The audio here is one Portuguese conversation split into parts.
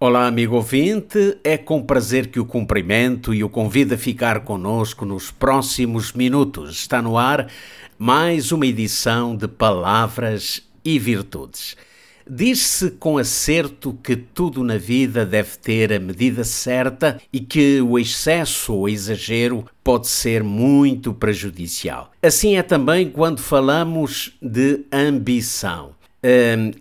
Olá, amigo ouvinte. É com prazer que o cumprimento e o convido a ficar conosco nos próximos minutos. Está no ar mais uma edição de Palavras e Virtudes. Diz-se com acerto que tudo na vida deve ter a medida certa e que o excesso ou exagero pode ser muito prejudicial. Assim é também quando falamos de ambição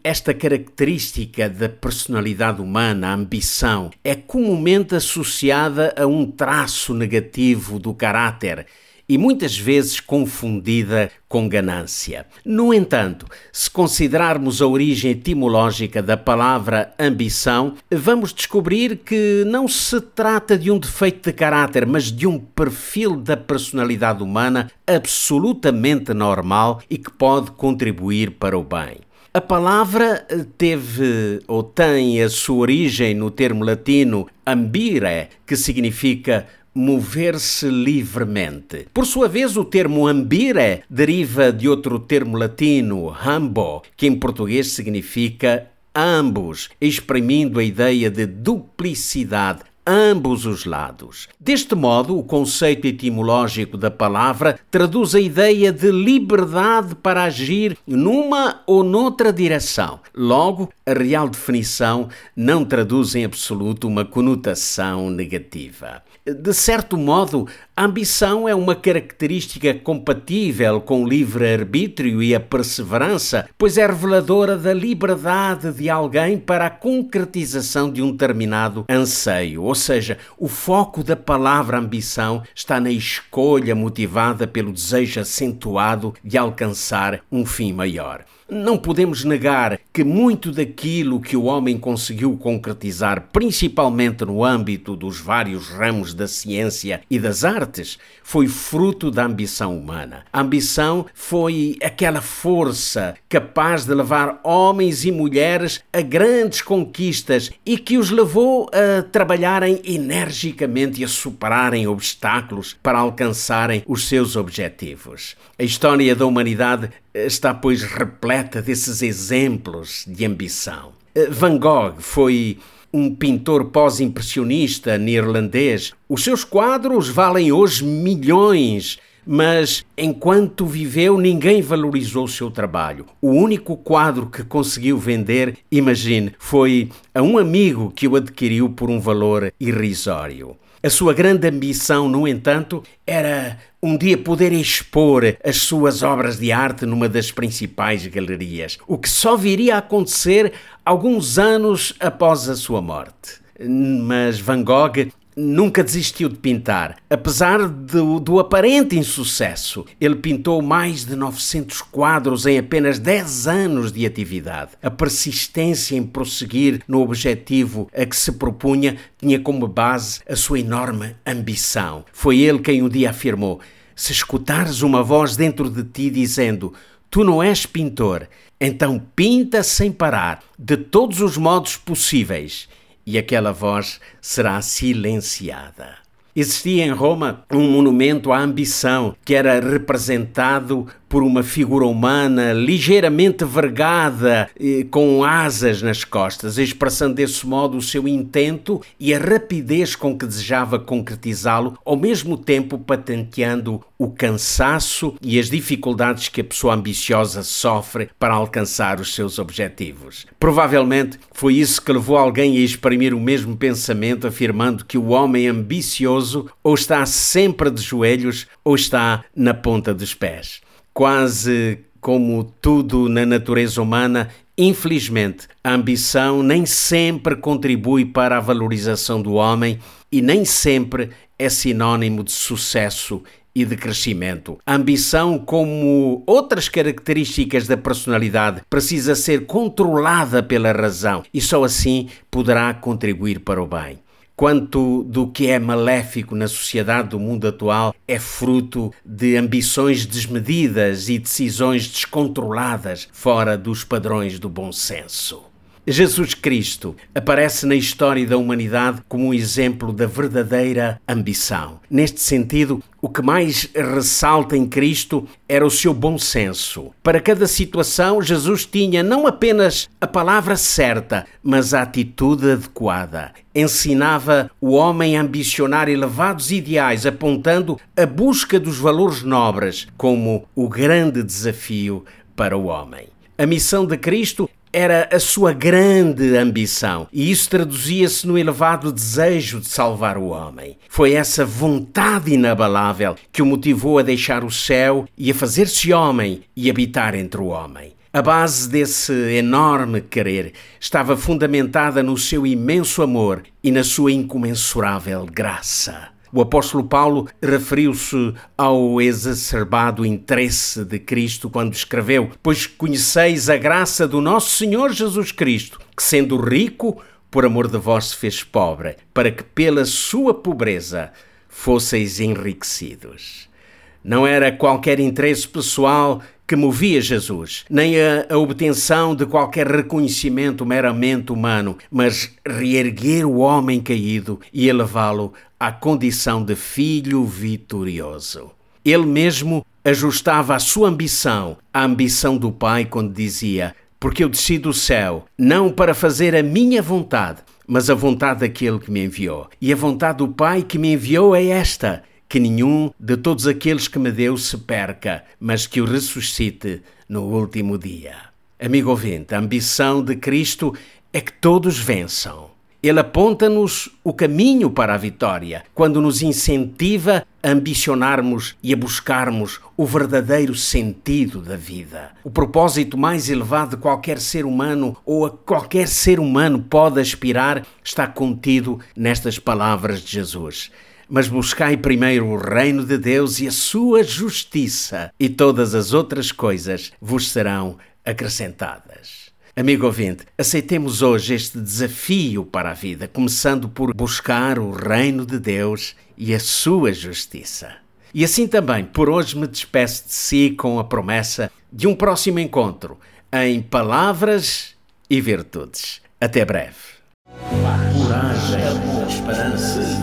esta característica da personalidade humana, a ambição, é comumente associada a um traço negativo do caráter e muitas vezes confundida com ganância. No entanto, se considerarmos a origem etimológica da palavra ambição, vamos descobrir que não se trata de um defeito de caráter, mas de um perfil da personalidade humana absolutamente normal e que pode contribuir para o bem. A palavra teve ou tem a sua origem no termo latino ambire, que significa mover-se livremente. Por sua vez, o termo ambire deriva de outro termo latino, ambo, que em português significa ambos, exprimindo a ideia de duplicidade, ambos os lados. Deste modo, o conceito etimológico da palavra traduz a ideia de liberdade para agir numa ou noutra direção. Logo, a real definição não traduz em absoluto uma conotação negativa. De certo modo, a ambição é uma característica compatível com o livre-arbítrio e a perseverança, pois é reveladora da liberdade de alguém para a concretização de um determinado anseio. Ou seja, o foco da palavra ambição está na escolha motivada pelo desejo acentuado de alcançar um fim maior. Não podemos negar que muito daquilo que o homem conseguiu concretizar, principalmente no âmbito dos vários ramos da ciência e das artes, foi fruto da ambição humana. A ambição foi aquela força capaz de levar homens e mulheres a grandes conquistas e que os levou a trabalharem energicamente e a superarem obstáculos para alcançarem os seus objetivos. A história da humanidade está, pois, repleta desses exemplos de ambição. Eh, Van Gogh foi um pintor pós-impressionista neerlandês. Os seus quadros valem hoje milhões, mas enquanto viveu, ninguém valorizou o seu trabalho. O único quadro que conseguiu vender, imagine, foi a um amigo que o adquiriu por um valor irrisório. A sua grande ambição, no entanto, era um dia poder expor as suas obras de arte numa das principais galerias, o que só viria a acontecer alguns anos após a sua morte. Mas Van Gogh nunca desistiu de pintar. Apesar do, do, aparente insucesso, ele pintou mais de 900 quadros em apenas 10 anos de atividade. A persistência em prosseguir no objetivo a que se propunha tinha como base a sua enorme ambição. Foi ele quem um dia afirmou: Se escutares uma voz dentro de ti dizendo Tu não és pintor, então pinta sem parar, de todos os modos possíveis e aquela voz será silenciada. Existia em Roma um monumento à ambição que era representado por uma figura humana ligeiramente vergada, com asas nas costas, expressando desse modo o seu intento e a rapidez com que desejava concretizá-lo, ao mesmo tempo patenteando o cansaço e as dificuldades que a pessoa ambiciosa sofre para alcançar os seus objetivos. Provavelmente foi isso que levou alguém a exprimir o mesmo pensamento, afirmando que o homem ambicioso ou está sempre de joelhos ou está na ponta dos pés quase como tudo na natureza humana, infelizmente, a ambição nem sempre contribui para a valorização do homem e nem sempre é sinônimo de sucesso e de crescimento. A ambição, como outras características da personalidade, precisa ser controlada pela razão e só assim poderá contribuir para o bem. Quanto do que é maléfico na sociedade do mundo atual é fruto de ambições desmedidas e decisões descontroladas fora dos padrões do bom senso. Jesus Cristo aparece na história da humanidade como um exemplo da verdadeira ambição. Neste sentido, o que mais ressalta em Cristo era o seu bom senso. Para cada situação, Jesus tinha não apenas a palavra certa, mas a atitude adequada. Ensinava o homem a ambicionar elevados ideais, apontando a busca dos valores nobres como o grande desafio para o homem. A missão de Cristo era a sua grande ambição e isso traduzia-se no elevado desejo de salvar o homem. Foi essa vontade inabalável que o motivou a deixar o céu e a fazer-se homem e habitar entre o homem. A base desse enorme querer estava fundamentada no seu imenso amor e na sua incomensurável graça. O apóstolo Paulo referiu-se ao exacerbado interesse de Cristo quando escreveu: Pois conheceis a graça do nosso Senhor Jesus Cristo, que sendo rico, por amor de vós se fez pobre, para que pela sua pobreza fosseis enriquecidos. Não era qualquer interesse pessoal que movia Jesus, nem a, a, obtenção de qualquer reconhecimento meramente humano, mas reerguer o homem caído e elevá-lo à condição de filho vitorioso. Ele mesmo ajustava a sua ambição à ambição do Pai quando dizia: Porque eu desci do céu, não para fazer a minha vontade, mas a vontade daquele que me enviou. E a vontade do Pai que me enviou é esta que nenhum de todos aqueles que me deu se perca, mas que o ressuscite no último dia. Amigo ouvinte, a ambição de Cristo é que todos vençam. Ele aponta-nos o caminho para a vitória, quando nos incentiva a ambicionarmos e a buscarmos o verdadeiro sentido da vida. O propósito mais elevado de qualquer ser humano ou a qualquer ser humano pode aspirar está contido nestas palavras de Jesus. Mas buscai primeiro o reino de Deus e a sua justiça, e todas as outras coisas vos serão acrescentadas. Amigo ouvinte, aceitemos hoje este desafio para a vida, começando por buscar o reino de Deus e a sua justiça. E assim também, por hoje me despeço de si com a promessa de um próximo encontro em palavras e virtudes. Até breve. Coragem, esperança